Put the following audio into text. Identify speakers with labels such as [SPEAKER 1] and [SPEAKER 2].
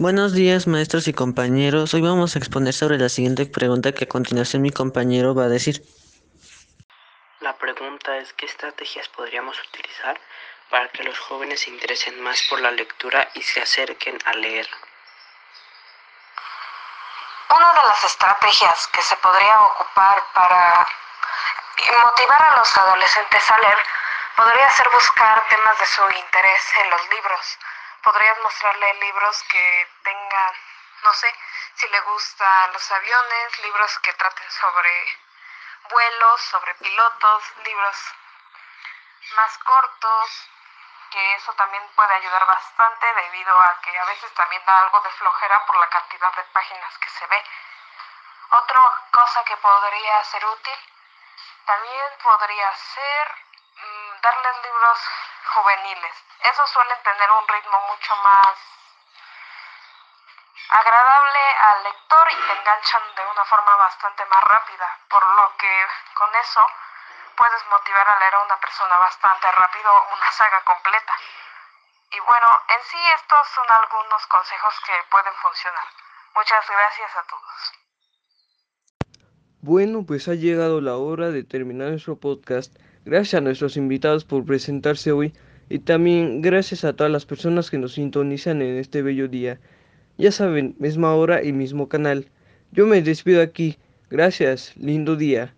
[SPEAKER 1] Buenos días, maestros y compañeros. Hoy vamos a exponer sobre la siguiente pregunta que a continuación mi compañero va a decir.
[SPEAKER 2] La pregunta es ¿qué estrategias podríamos utilizar para que los jóvenes se interesen más por la lectura y se acerquen a leer?
[SPEAKER 3] Una de las estrategias que se podría ocupar para motivar a los adolescentes a leer podría ser buscar temas de su interés en los libros podrías mostrarle libros que tengan, no sé, si le gustan los aviones, libros que traten sobre vuelos, sobre pilotos, libros más cortos, que eso también puede ayudar bastante debido a que a veces también da algo de flojera por la cantidad de páginas que se ve. Otra cosa que podría ser útil también podría ser mm, darles libros juveniles. Esos suelen tener un ritmo mucho más agradable al lector y te enganchan de una forma bastante más rápida, por lo que con eso puedes motivar a leer a una persona bastante rápido una saga completa. Y bueno, en sí estos son algunos consejos que pueden funcionar. Muchas gracias a todos.
[SPEAKER 4] Bueno, pues ha llegado la hora de terminar nuestro podcast. Gracias a nuestros invitados por presentarse hoy y también gracias a todas las personas que nos sintonizan en este bello día. Ya saben, misma hora y mismo canal. Yo me despido aquí. Gracias, lindo día.